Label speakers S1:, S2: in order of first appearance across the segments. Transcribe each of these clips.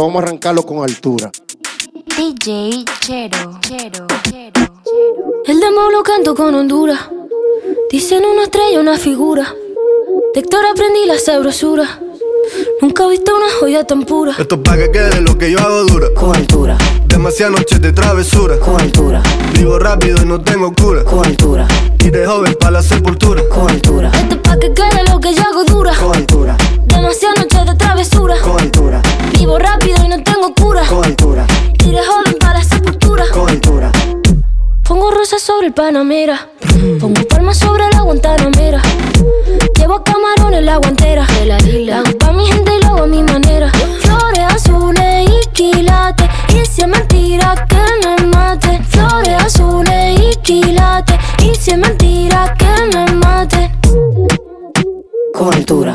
S1: vamos a arrancarlo con altura.
S2: DJ Chero, Chero, Chero,
S3: Chero. El demo lo canto con Honduras. Dicen una estrella, una figura. De Héctor aprendí la sabrosura. Nunca he visto una joya tan pura.
S4: Esto es pa' que quede lo que yo hago dura.
S5: Con altura.
S4: Demasiadas noches de travesura.
S5: Con altura.
S4: Vivo rápido y no tengo cura.
S5: Con altura.
S4: Y de joven pa' la sepultura.
S5: Con altura.
S3: Esto es pa' que quede lo que yo hago dura.
S5: Con altura.
S3: Demasiadas noches de travesura.
S5: Con altura.
S3: Vivo rápido y no tengo cura.
S5: Con altura.
S3: De joven pa' la sepultura.
S5: Con altura.
S3: Pongo rosas sobre el Panamera. Pongo palmas sobre la Guantanamera. Llevo camarones en la guantera. De la isla. Pa' mi gente y lo hago a mi manera. Flores azules y quilates. Y si es mentira que me mate. Flores azules y quilates. Y si es mentira que me mate.
S5: Con altura.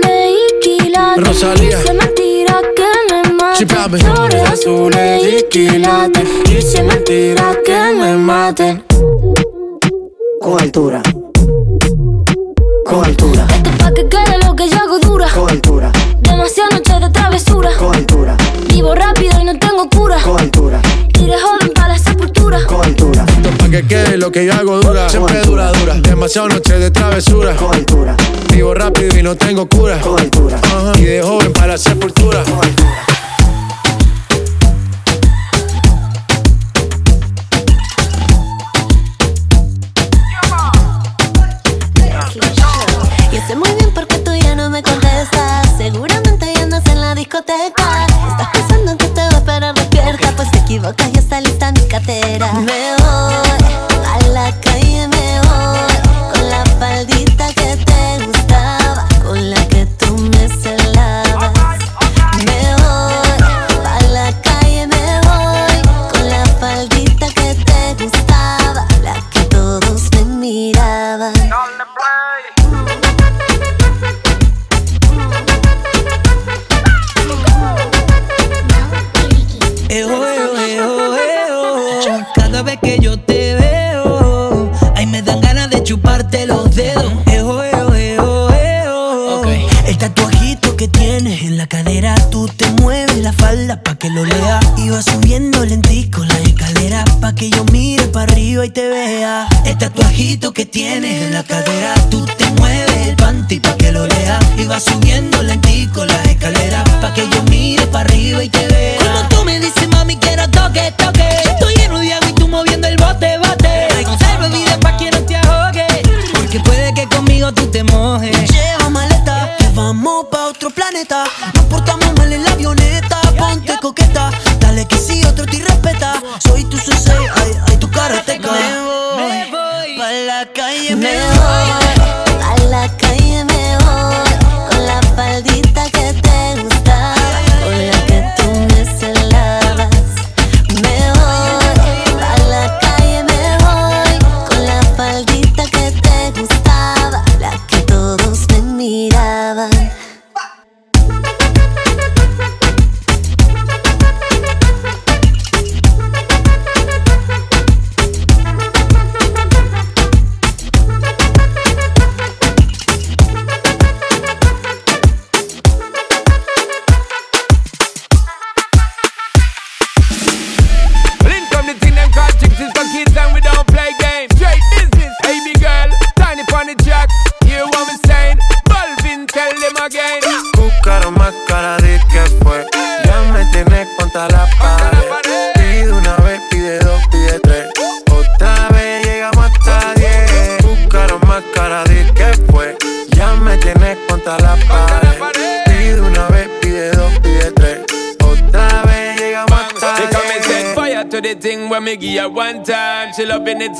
S3: y quilates.
S6: Rosalía.
S3: Es mentira que me mate.
S6: Sí, papi.
S3: Flores azules y quilates. Es mentira que me maten.
S5: Con altura. Con altura.
S3: Esto es pa' que quede lo que yo hago dura.
S5: Con altura.
S3: Demasiadas noches de travesura.
S5: Con altura.
S3: Vivo rápido y no tengo cura.
S5: Con altura.
S3: De joven pa' la sepultura.
S5: Con altura.
S6: Esto pa' que quede lo que yo hago dura. Siempre dura, dura. Demasiadas noches de travesura.
S5: Con altura.
S6: Vivo rápido y no tengo cura.
S5: Con altura.
S6: Ajá. Y de joven para la sepultura.
S5: Con altura.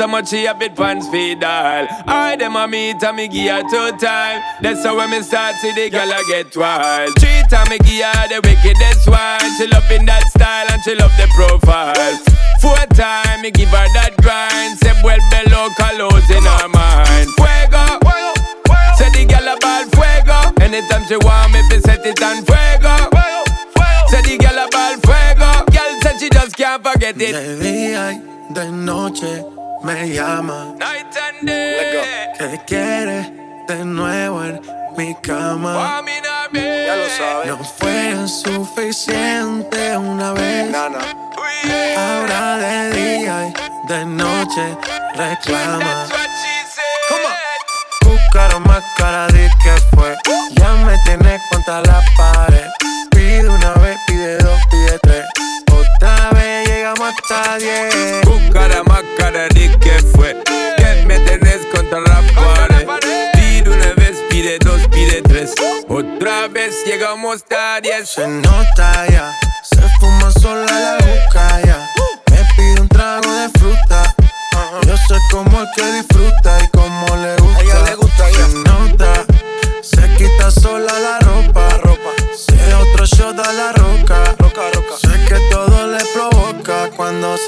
S7: So much she have it pants feed all. I them a meet and me give her two time. That's how when me start see the girl I get wild. Three time me give her the wickedest one. She loving that style and she love the profile. Four time me give her that grind. Say well below colors in her mind. Fuego. Say the girl a ball fuego. Anytime she want me, fi set it on fuego. Say the girl a ball fuego. Girl said she just can't forget it.
S8: De día y de noche me llama.
S7: Night and day.
S8: Que quiere de nuevo en mi cama.
S7: Ya lo sabes.
S8: No fue suficiente una vez. Ahora de día y de noche reclama. On. Buscar más cara de que fue. Ya me tienes contra la pared. Pide una hasta diez.
S7: Buscara más cara de que fue. Que me tenés contra la pared. Pide una vez, pide dos, pide tres. Otra vez llegamos a diez.
S8: Se nota ya, se fuma sola la juca ya. Me pide un trago de fruta. Yo sé cómo es que disfruta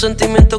S9: sentimientos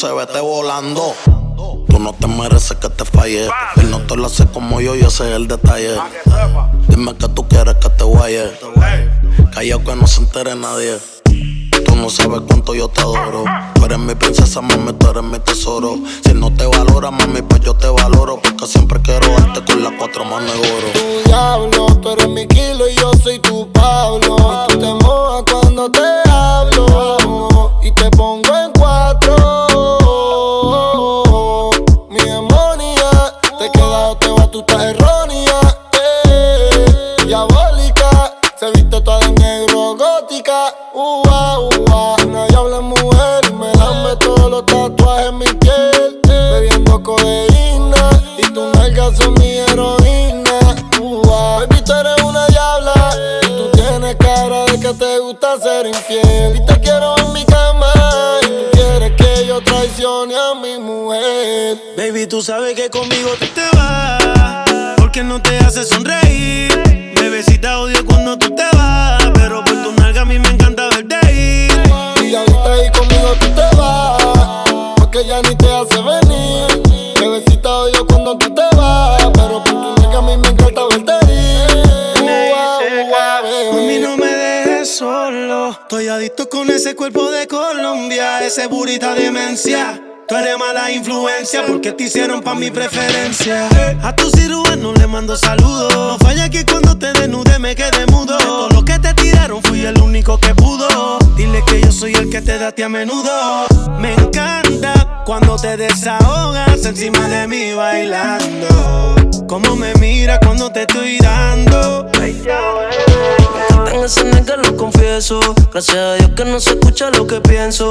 S10: entonces vete volando. Tú no te mereces que te falle. Él no te lo hace como yo y ese es el detalle. Dime que tú quieres que te guaye. Callao que no se entere nadie. Tú no sabes cuánto yo te adoro. Tú eres mi princesa, mami, tú eres mi tesoro. Si no te valora, mami, pues yo te valoro. Porque siempre quiero darte con las cuatro manos de oro.
S11: Tu diablo, tú eres mi kilo y yo soy tu Pablo. Y tú te mojas cuando te hablo. Ua, ua, una diabla mujer me dame todos los tatuajes en mi piel. Bebiendo codeína y tus nalgas son mi heroína. Ua, baby, tú eres una diabla y tú tienes cara de que te gusta ser infiel. Y te quiero en mi cama y tú quieres que yo traicione a mi mujer.
S9: Baby, tú sabes que conmigo tú te vas. Porque no te hace sonreír.
S11: Ni te hace venir. Bebecita odio cuando tú te vas, pero por tu nalga a mí me encanta verte ir. Bebé.
S9: no me dejes solo. Estoy adicto con ese cuerpo de Colombia, ese burita demencia. Tú eres mala influencia porque te hicieron pa' mi preferencia. A tu cirujano le mando saludos. No falla que cuando te desnude me quede mudo. Todo lo que te tiraron fui el único que pudo. Dile que yo soy el que te date a menudo. Me encanta cuando te desahogas encima de mí bailando. Cómo me mira cuando te estoy dando.
S12: En ese que lo confieso. Gracias a Dios que no se escucha lo que pienso.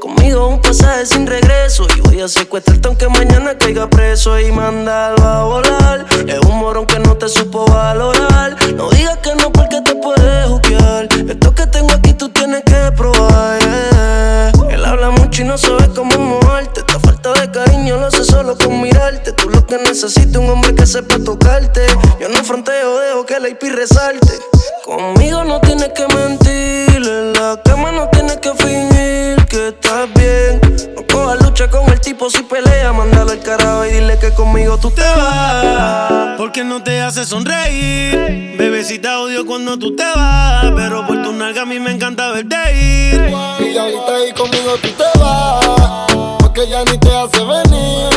S12: Conmigo un pasaje sin regreso. Y voy a secuestrarte aunque mañana caiga preso y mandarlo a volar. Es un morón que no te supo valorar. No digas que no porque te puedes juzgar. Esto que tengo aquí tú tienes que probar. Él habla mucho y no sabe cómo moverte. Esta falta de cariño lo hace solo con mirarte. Tú lo que necesitas un hombre que sepa tocarte. Yo no fronteo, dejo que la IP resalte. Conmigo no tienes que mentir, en la cama no tienes que fingir que estás tipo si pelea, mándalo al carajo y dile que conmigo tú te vas.
S9: Porque no te hace sonreír. Bebecita odio cuando tú te vas. Pero por tu nalga a mí me encanta verte ir.
S13: Y ahorita ahí conmigo tú te vas. Porque ya ni te hace venir.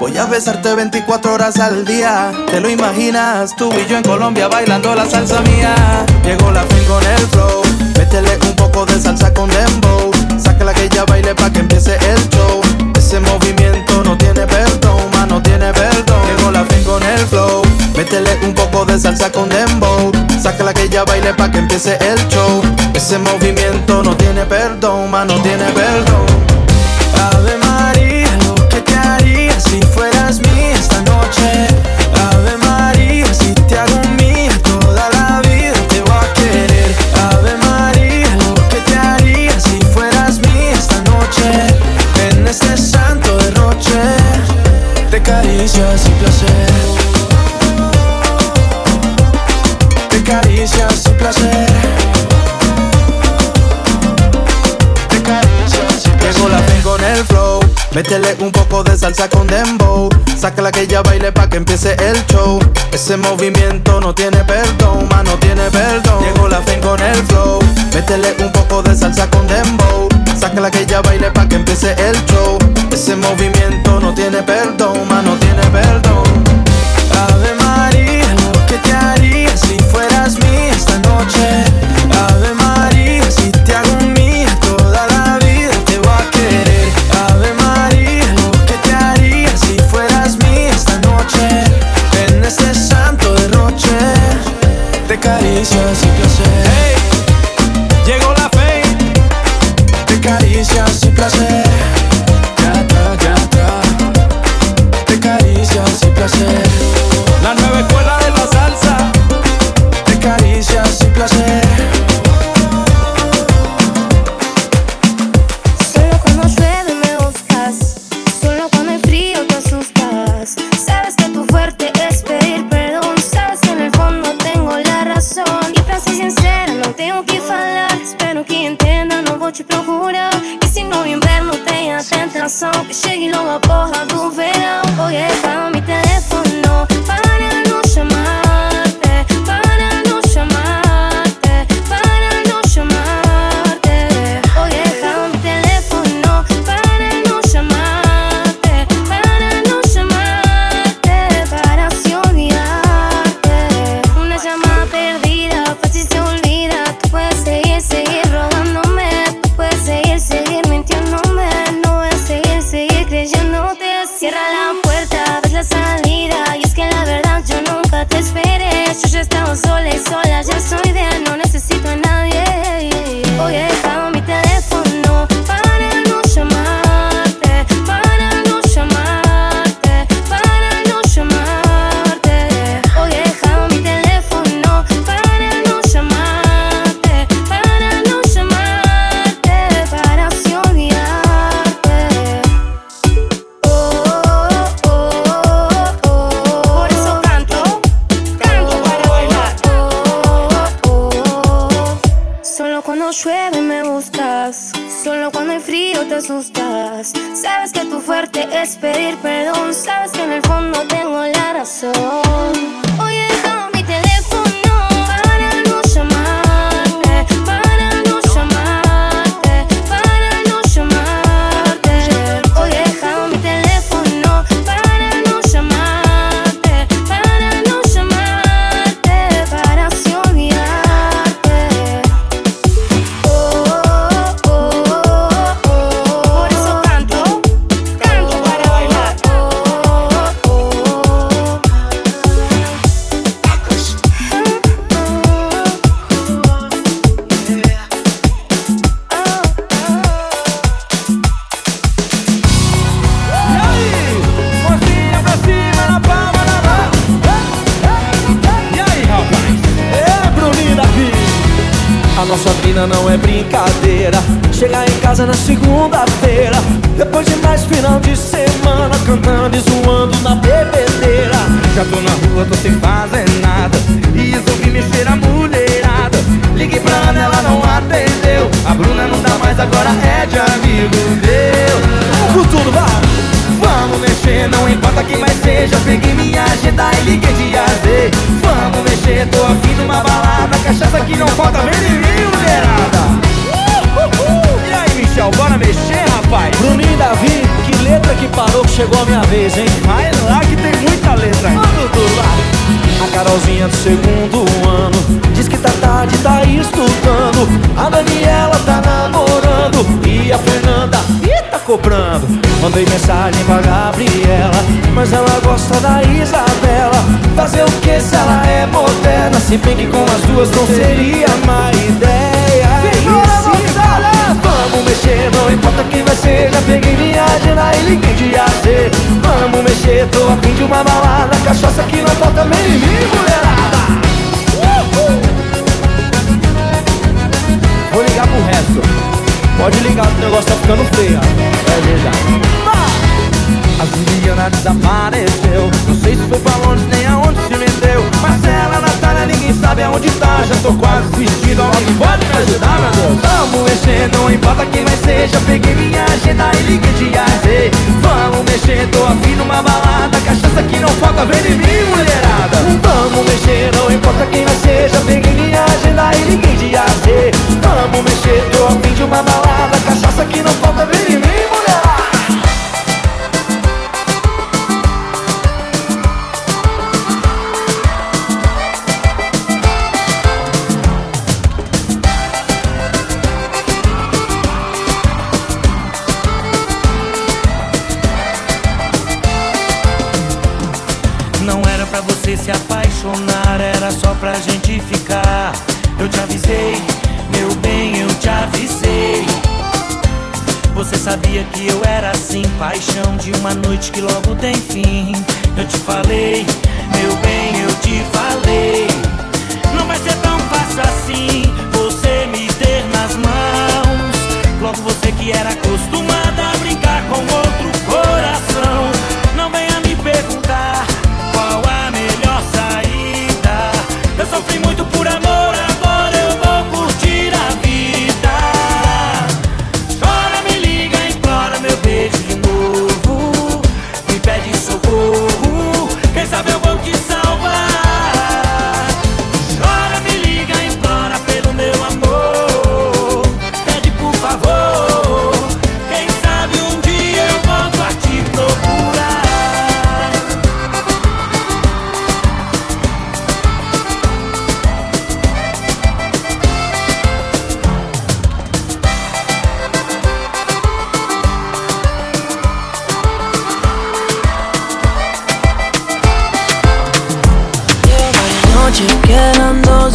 S14: Voy a besarte 24 horas al día. ¿Te lo imaginas? Tú y yo en Colombia bailando la salsa mía. Llegó la fin con el flow. Métele un poco de salsa con dembow. Sácala que ella baile pa' que empiece el show. Ese movimiento no tiene perdón, ma, no tiene perdón. Llegó la fin con el flow. Métele un poco de salsa con dembow. Sácala que ella baile pa' que empiece el show. Ese movimiento no tiene perdón, ma, no tiene perdón. Ave Métele un poco de salsa con dembow. Sácala que ella baile pa' que empiece el show. Ese movimiento no tiene perdón, ma, no tiene perdón. Llegó la fin con el flow. Métele un poco de salsa con dembow. Sácala que ella baile pa' que empiece el show. Ese movimiento no tiene perdón, ma, no tiene perdón. Ave María, lo te haría si fueras mía esta noche. Ave María, te
S3: não
S15: é brincadeira. Chegar em casa na segunda-feira. Depois de mais final de semana, cantando e zoando na bebedeira. Já tô na rua, tô sem fazer nada. E resolvi mexer a mulherada. Liguei pra ela, ela não atendeu. A Bruna não dá mais, agora é de amigo meu. Tudo, vai! Mexer não importa quem vai ser Já peguei minha agenda e liguei de A Z Vamos mexer, tô afim de uma balada Cachaça que não falta, vem em mim, mulherada E aí, Michel, bora mexer, rapaz?
S16: Bruninho e Davi, que letra que parou que chegou a minha vez, hein?
S15: Vai lá que tem muita letra
S16: Vamos lá a Carolzinha do segundo ano Diz que tá tarde, tá estudando. A Daniela tá namorando E a Fernanda, ih, tá cobrando. Mandei mensagem pra Gabriela Mas ela gosta da Isabela. Fazer o que se ela é moderna? Se bem que com as duas não seria má ideia. E Vamos mexer, não importa quem vai ser Já peguei minha agenda e liguei de A Z Vamos mexer, tô a fim de uma balada Cachaça que não falta vem em mim, mulherada. Vou ligar pro resto. Pode ligar, o negócio tá ficando feio. É verdade. A Juliana desapareceu. Não sei se foi pra longe nem aonde se meteu Marcela, Natália, ninguém sabe aonde tá. Já tô quase vestido, alguém pode me ajudar, meu Deus? Vamos mexer, não importa quem vai ser. Já peguei minha agenda e liguei de AZ Vamos mexer, tô afim numa balada. Cachaça que não falta, vem em mim, mulherada. Vamos mexer, não importa quem vai ser. Já peguei minha agenda e liguei de AZ Vamos mexer, tô afim de uma balada. Cachaça que não falta, vem
S17: uma noite que logo tem fim. Eu te falei,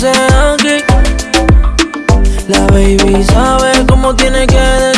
S9: La baby sabe cómo tiene que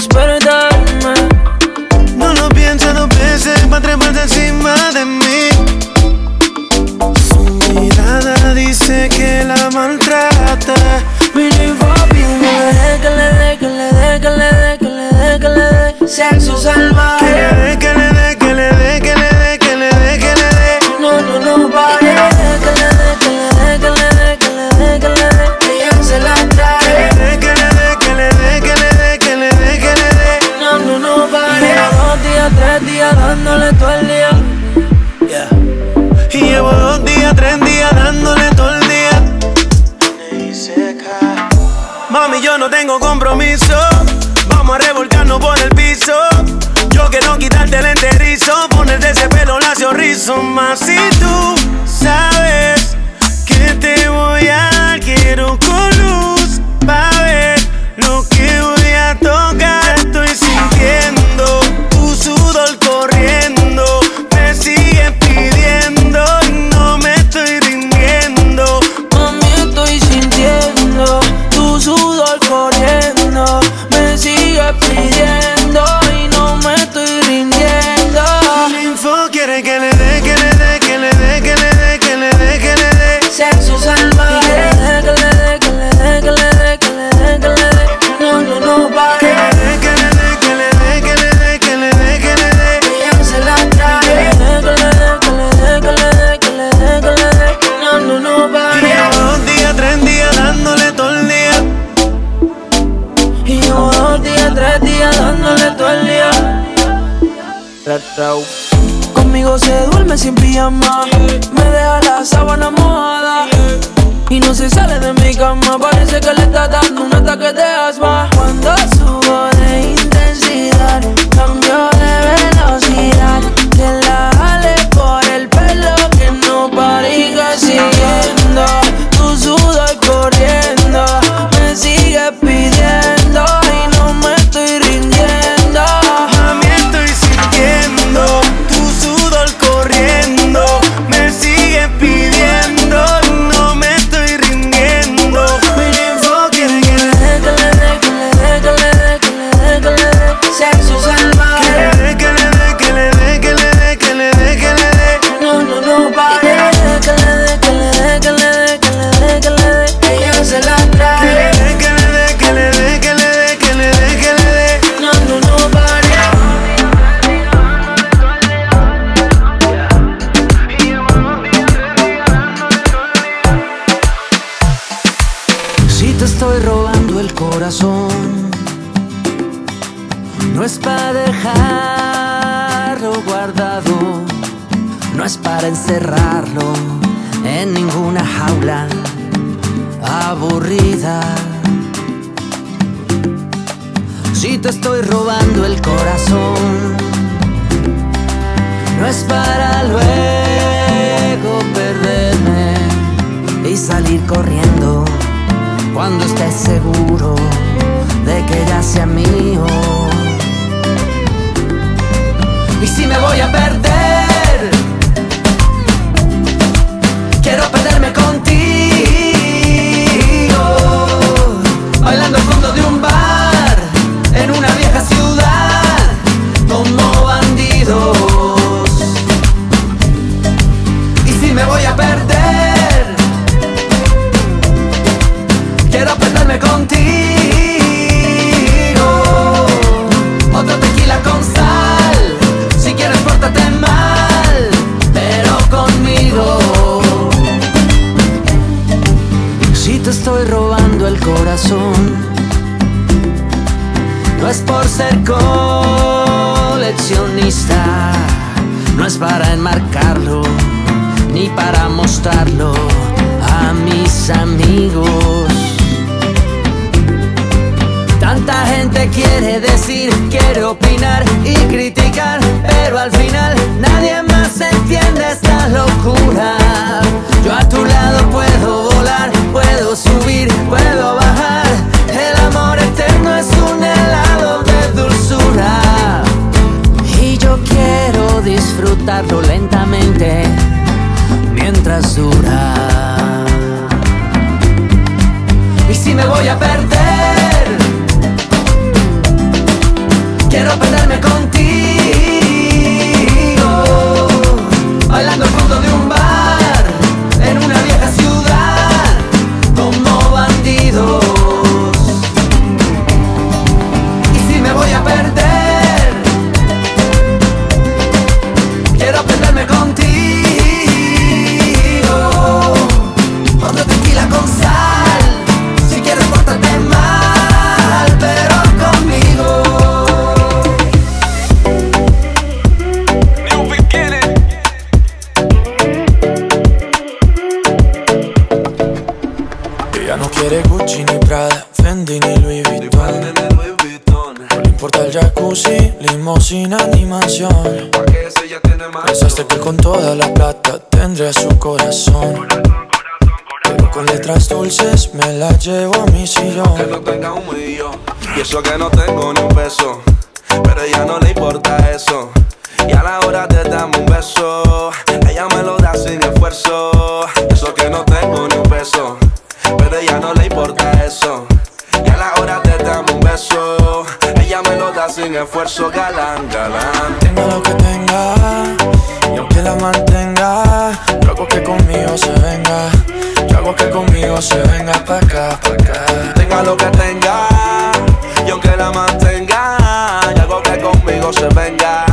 S9: Conmigo se
S18: duerme
S1: sin pijama, me deja la sábana mojada. Y no se sale de mi cama, parece que le está dando un ataque de asma. Cuando subo de
S19: a
S8: su corazón. Pero con letras dulces me la llevo a mi sillón.
S20: Que no tenga un millón. Y eso que no tengo ni un peso. Pero a ella no le importa eso. Y a la hora te damos un beso. Ella me lo da sin esfuerzo. Y eso que no tengo ni un peso. Pero a ella no le importa eso. Y a la hora te damos un beso. Ella me lo da sin esfuerzo, galán, galán.
S8: Tengo lo que tengo yo que la mantenga, yo hago que conmigo se venga. Yo hago que conmigo se venga pa' acá, pa' acá.
S20: Tenga lo que tenga, yo que la mantenga, yo hago que conmigo se venga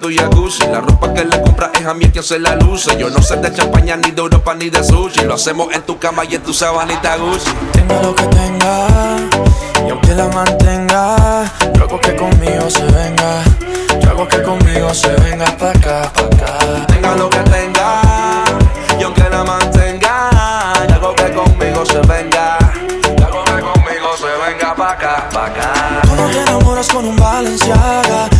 S20: tu jacuzzi La ropa que le compra es a mí quien se la luce Yo no sé de champaña, ni de Europa, ni de sushi. Lo hacemos en tu cama y en tu sabanita Gucci
S21: Tenga lo que tenga y aunque la mantenga Yo hago que conmigo se venga. Yo hago que conmigo se venga pa' acá, pa' acá.
S20: Tenga lo que tenga y aunque la mantenga Yo hago que conmigo se venga. Yo hago que conmigo se venga pa' acá, pa' acá.
S21: Tú no te enamoras con un Balenciaga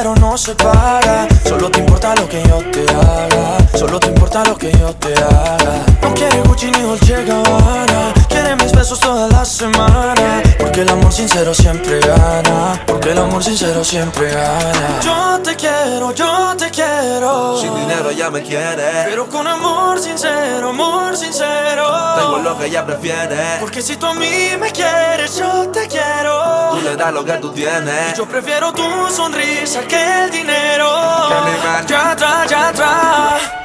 S21: Sincero no se paga Solo te importa lo que yo te haga. Solo te importa lo que yo te haga. No quiere Gucci ni Dolce Gabbana. Quiere mis besos toda la semana Porque el amor sincero siempre gana. Porque el amor sincero siempre gana. Yo te quiero, yo te quiero.
S20: Sin dinero ya me quiere.
S21: Pero con amor sincero, amor sincero.
S20: Tengo lo que ella prefiere.
S21: Porque si tú a mí me quieres, yo te quiero.
S20: Tú le das lo que tú tienes.
S21: Yo prefiero tu sonrisa que el dinero. Ya atrás, ya atrás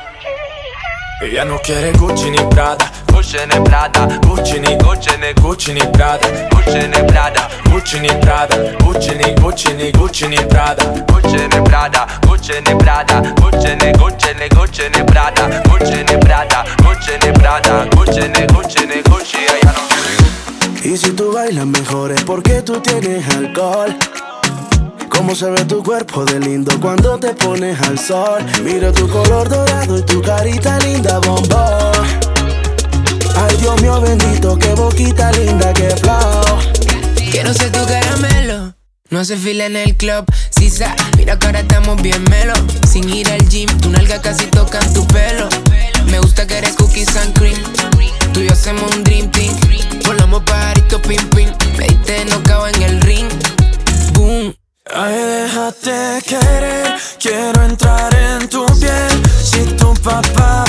S21: Ella no quiere Gucci ni Prada Gucci ni Prada Gucci ni Gucci ni Gucci ni Prada Gucci ni Prada Gucci ni Prada Gucci ni Gucci ni Gucci ni Prada Gucci ni Prada Gucci ni Prada Gucci ni Gucci ni Gucci ni Prada Gucci ni Prada Gucci ni Prada Gucci ni Gucci ni Gucci Ella no quiere
S8: Y si tú bailas mejor es porque tú tienes alcohol. Cómo se ve tu cuerpo de lindo cuando te pones al sol. Mira tu color dorado y tu carita linda, bombón. Ay, Dios mío bendito, qué boquita linda, qué flow.
S22: Quiero ser tu caramelo. No hace fila en el club, sisa. Mira que ahora estamos bien melo. Sin ir al gym, tu nalga casi toca tu pelo. Me gusta que eres cookies and cream. Tú y yo hacemos un dream team. Volamos pajarito pim pim. Me diste nocao en el ring. Boom.
S21: Ay, déjate querer, quiero entrar en tu piel. Si tu papá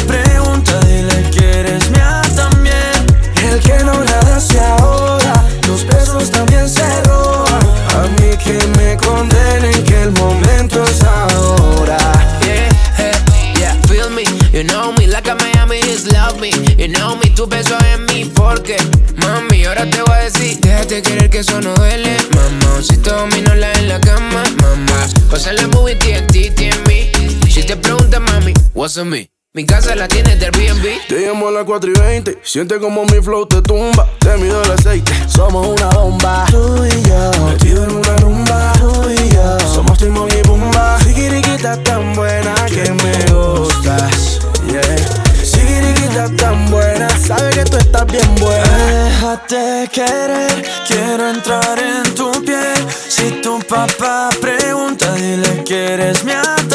S22: Mi casa la tienes del Airbnb.
S8: Te llamo a las 4 y 20, siente como mi flow te tumba. Te mido el aceite, somos una bomba. Tú y yo, metido en una rumba. Tú y yo, somos Timón y Pumba. Sigiriquita tan buena que me gustas. Yeah. Sigiriquita tan buena, sabe que tú estás bien buena.
S21: Déjate querer, quiero entrar en tu piel. Si tu papá pregunta, dile que eres mía también.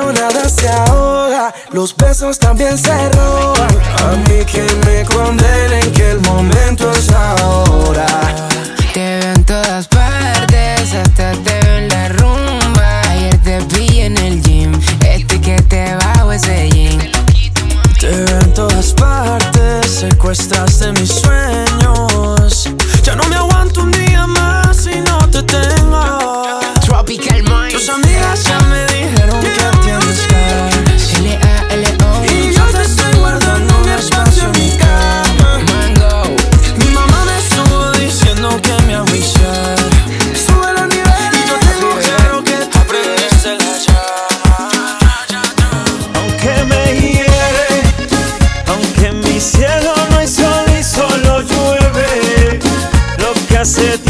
S8: Nada se ahoga, los besos también se roban. A mí que me condenen que el momento es ahora.
S22: Te veo en todas partes, hasta te veo en la rumba. Ayer te vi en el gym, este que te bajo ese jean.
S21: Te veo en todas partes, secuestraste mis sueños.
S17: cacete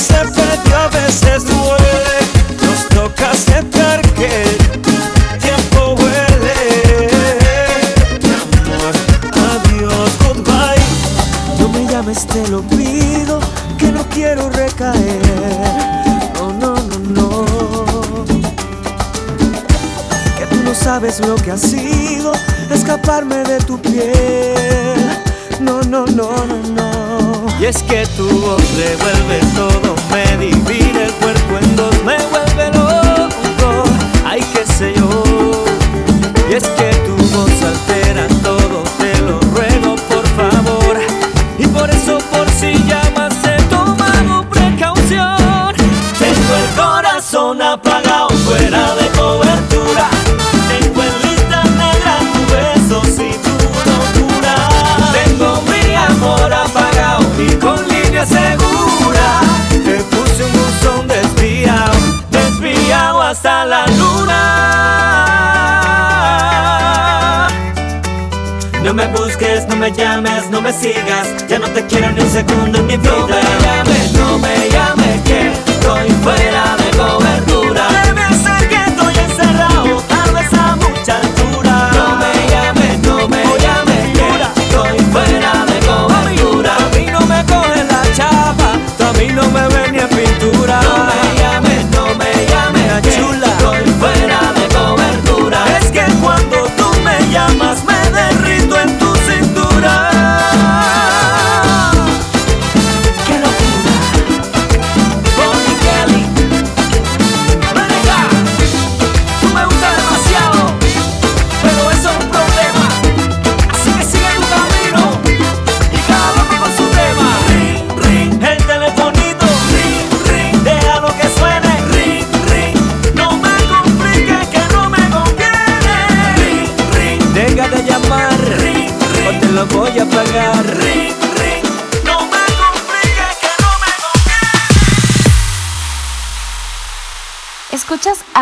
S17: se perdió, a veces duele. Nos toca aceptar que el tiempo huele. Mi amor, adiós, goodbye.
S14: No me llames, te lo pido, que no quiero recaer. No, no, no, no. Que tú no sabes lo que ha sido escaparme de tu piel.
S17: es que tu voz revuelve todo, me divide. me llames, no me sigas Ya no te quiero ni un segundo en mi vida.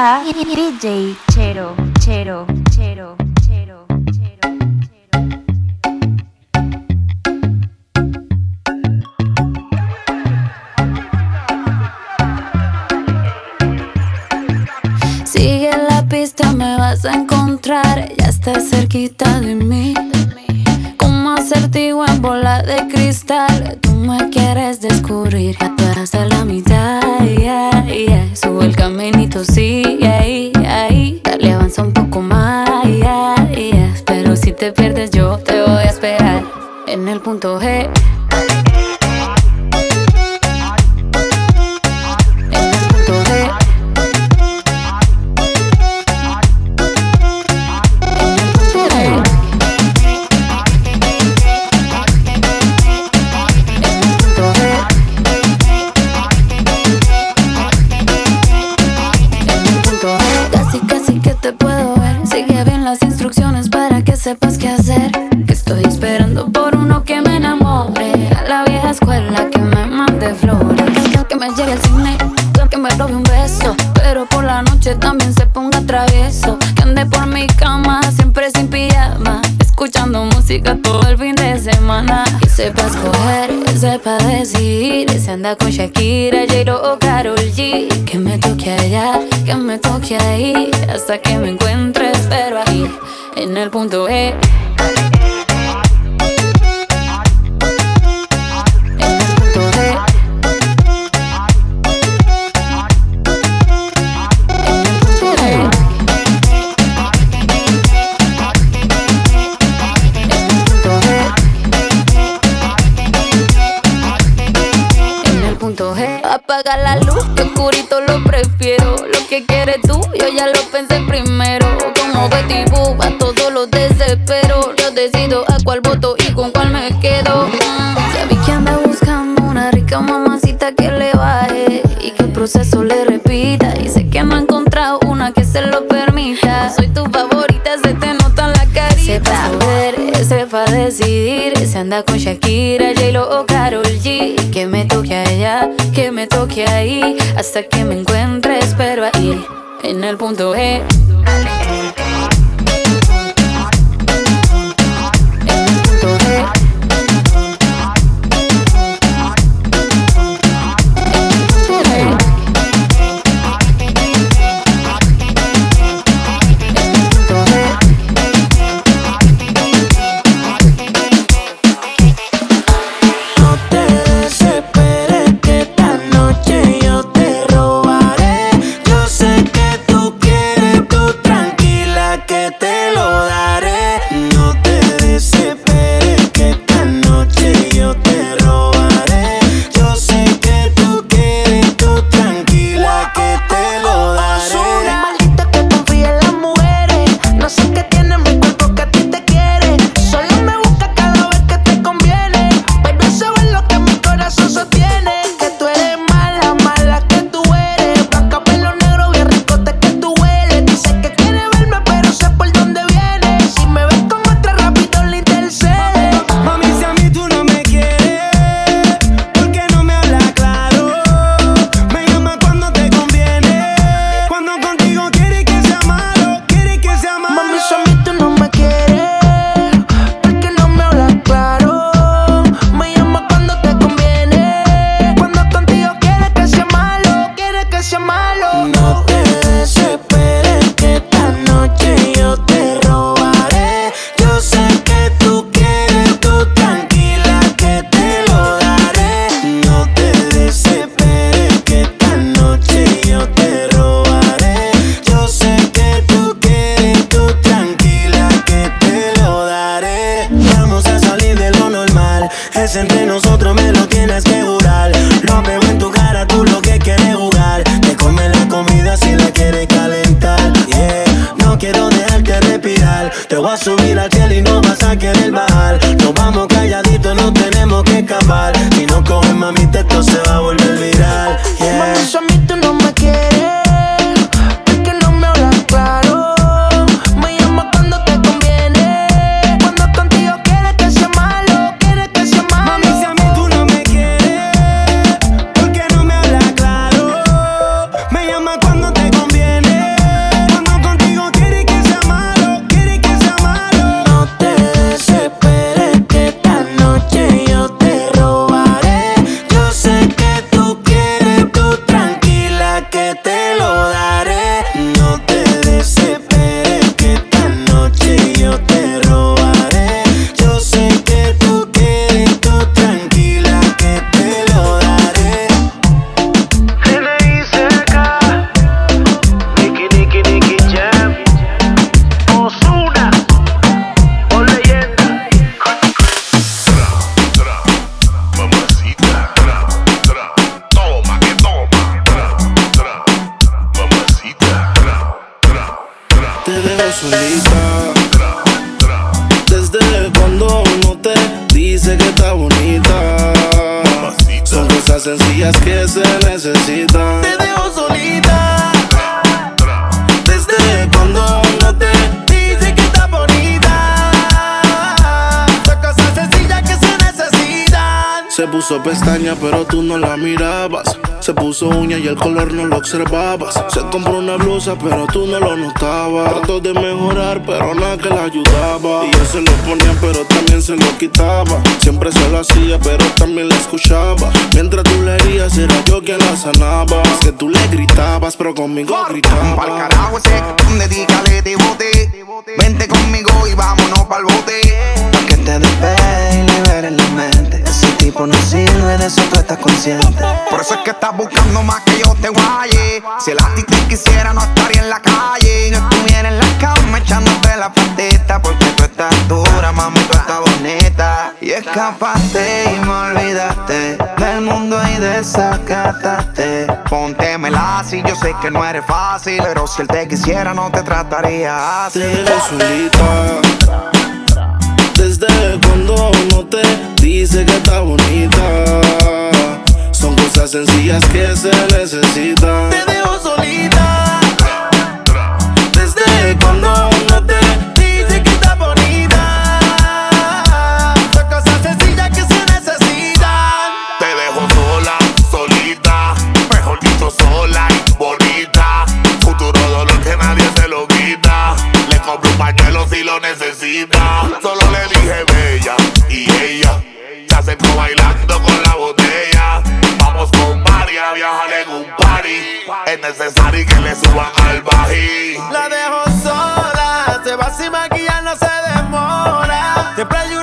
S2: DJ Chero, Chero, Chero, Chero.
S23: Sigue la pista, me vas a encontrar. Ya estás cerquita de mí. Como acertijo en bola de cristal, tú me quieres descubrir. Ya tú eres de la mitad el caminito sigue ahí, ahí. Dale avanza un poco más, yeah, yeah. pero si te pierdes yo te voy a esperar en el punto G. Sepa escoger, sepa decidir. Se anda con Shakira, Jairo o Karol G. Que me toque allá, que me toque ahí. Hasta que me encuentre, espero ahí En el punto E. apaga la luz, que oscurito lo prefiero. Lo que quieres tú, yo ya lo pensé primero. Como Betty Boop, a todos los desespero. Yo decido a cuál voto y con anda con Shakira, J-Lo o Karol G. Que me toque allá, que me toque ahí. Hasta que me encuentre, espero ahí, en el punto
S9: E. Se
S24: compró una blusa, pero tú no lo notabas. Trató de mejorar, pero nada que la ayudaba. Y yo se lo ponía, pero tú se lo quitaba. Siempre se lo hacía, pero también la escuchaba. Mientras tú le herías, era yo quien la sanaba. Es que tú le gritabas, pero conmigo gritaba.
S25: Pa'l carajo ese, dedícale, te bote. Vente conmigo y vámonos pa'l bote.
S26: Pa' que te despegue y liberes la mente. Ese
S27: tipo no sirve, de eso tú estás consciente.
S25: Por eso es que estás buscando más que yo te guaye. Si el ti te quisiera, no estaría en la calle. No estuviera en la cama echándote la patita. Porque tú estás dura, mami, tú estás y escapaste y me olvidaste Del mundo y desacataste. Póntemela si yo sé que no eres fácil Pero si él te quisiera no te trataría así.
S28: Te lo solita. Desde cuando no te dice que está bonita. Son cosas sencillas que se necesitan.
S17: Te dejo solita.
S28: Desde cuando no te
S29: Solo le dije bella y ella ya se acercó bailando con la botella. Vamos con varias, viajar en un party. Es necesario que le suban al bají.
S17: La dejo sola, se va sin maquillar, no se demora. Siempre hay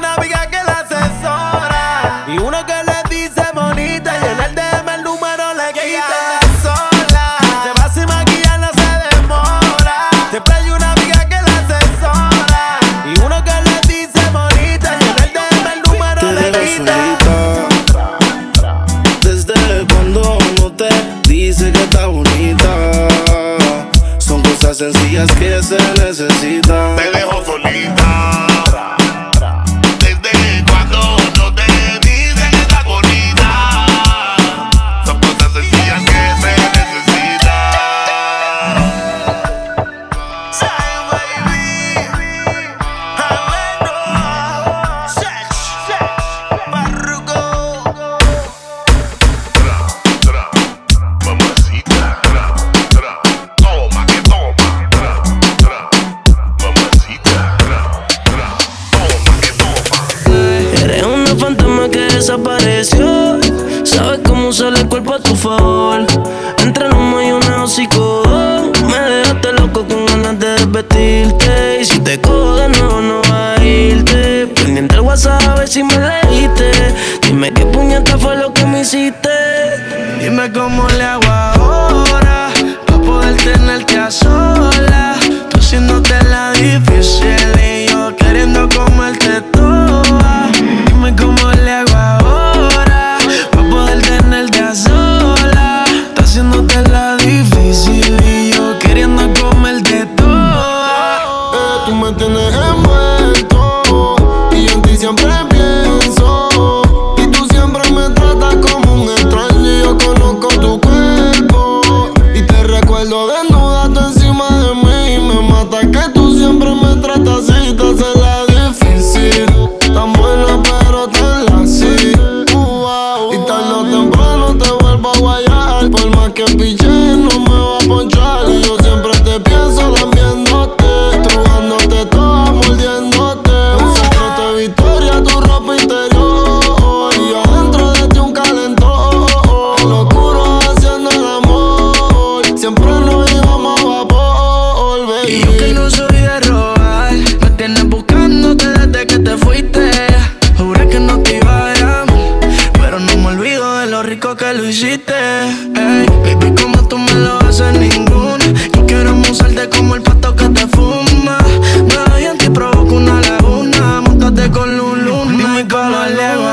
S17: digas que es el
S11: desapareció. Sabes cómo sale el cuerpo a tu favor. Entre un humo y un hocicón. Me dejaste loco con ganas de repetirte. Y si te cojo de nuevo, no va a irte. Pendiente el WhatsApp a ver si me leíste. Dime qué puñeta fue lo que me hiciste. Dime cómo le hago
S12: gonna let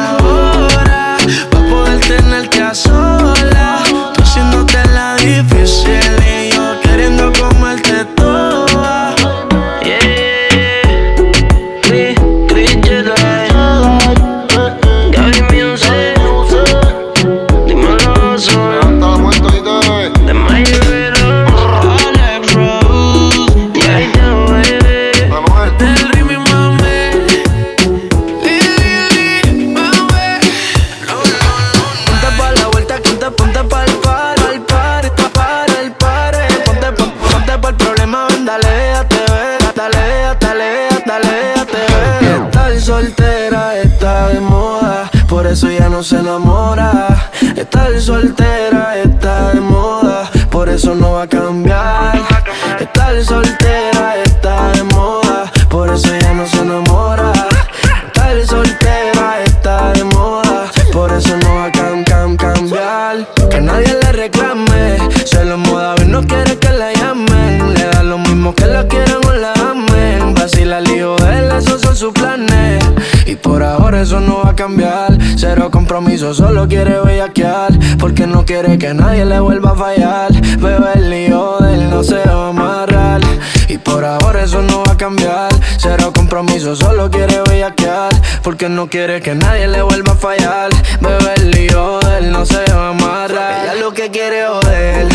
S12: que
S1: nadie le vuelva a fallar. Bebe el lío de él no se va a amarrar. Y por ahora eso no va a cambiar. Cero compromiso, solo quiere bellaquear. Porque no quiere que nadie le vuelva a fallar. Bebe el lío de él no se va a amarrar. Ella lo que quiere joder,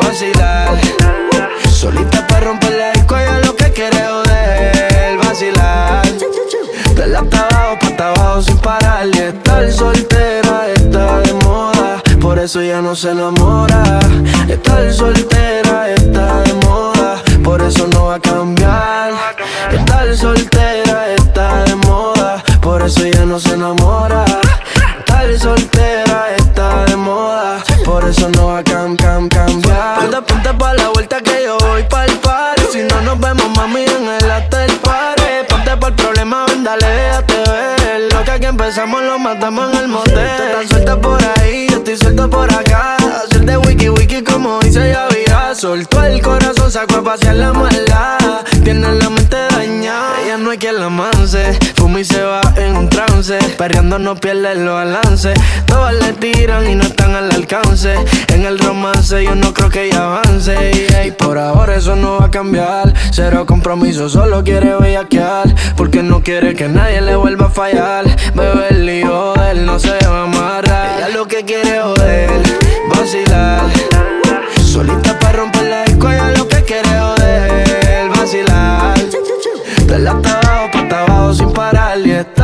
S1: vacilar. Solita para romper la disco, ella lo que quiere joder, vacilar. De la abajo pa' abajo sin parar y estar soltera eso ya no se enamora. Estar soltera está de moda. Por eso no va a cambiar. Estar soltera está de moda. Por eso ya no se enamora. Estar soltera está de moda. Por eso no va a cam, cam, cambiar. Ponte, ponte pa' la vuelta que yo voy pa'l par. Si no nos vemos, mami, en el after party. Ponte por el problema, ven, dale, déjate Lo que empezamos lo matamos en el motel. Tú estás suelta por ahí, yo estoy suelto por acá. Hacer de wiki wiki como dice ya. Soltó el corazón, sacó a pasear la maldad. Tiene la mente dañada, ella no hay quien la manse. Fuma y se va en un trance. Perreando no pierde los balances. Todas le tiran y no están al alcance. En el romance yo no creo que ella avance. Y por ahora eso no va a cambiar. Cero compromiso, solo quiere bellaquear. Porque no quiere que nadie le vuelva a fallar. Bebe el lío él no se va a amarrar. Ella lo que quiere es joder, vacilar. Solita para romper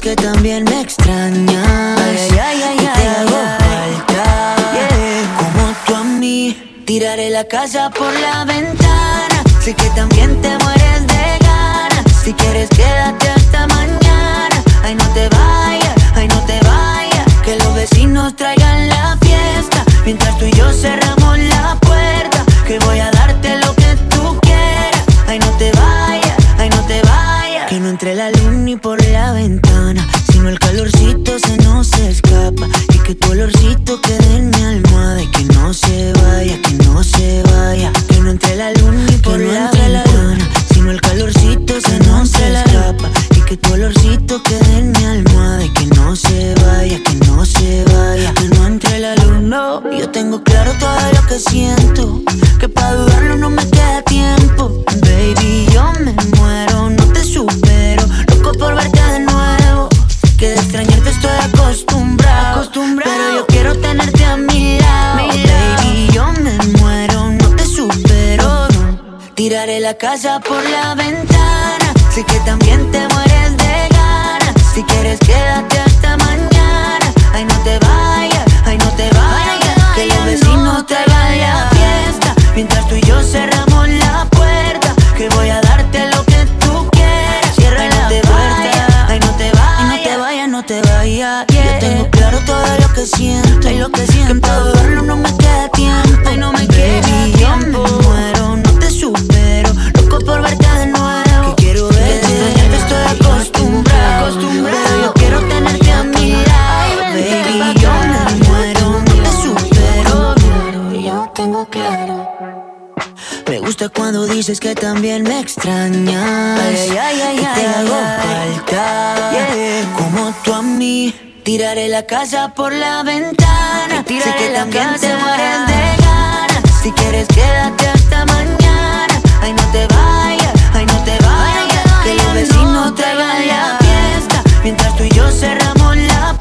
S30: Que también me extrañas.
S23: Ay, ay, ay,
S30: y te
S23: ay,
S30: hago falta. Como tú a mí, tiraré la casa por la ventana. Sé que también te mueres de ganas. Si quieres, quédate hasta mañana. Ay, no te vayas, ay, no te vayas. Que los vecinos traigan la fiesta. Mientras tú y yo cerramos la puerta. Que voy a darte Casa por la ventana. Sé que también me extrañas.
S23: Ay, ay, ay,
S30: y te hago falta. Como tú a mí, tiraré la casa por la ventana. Sé que
S23: la
S30: también te mueres de ganas. Si quieres, quédate hasta mañana. Ay, no te vayas, ay, no te vayas. que los vecinos traigan la fiesta. Mientras tú y yo cerramos la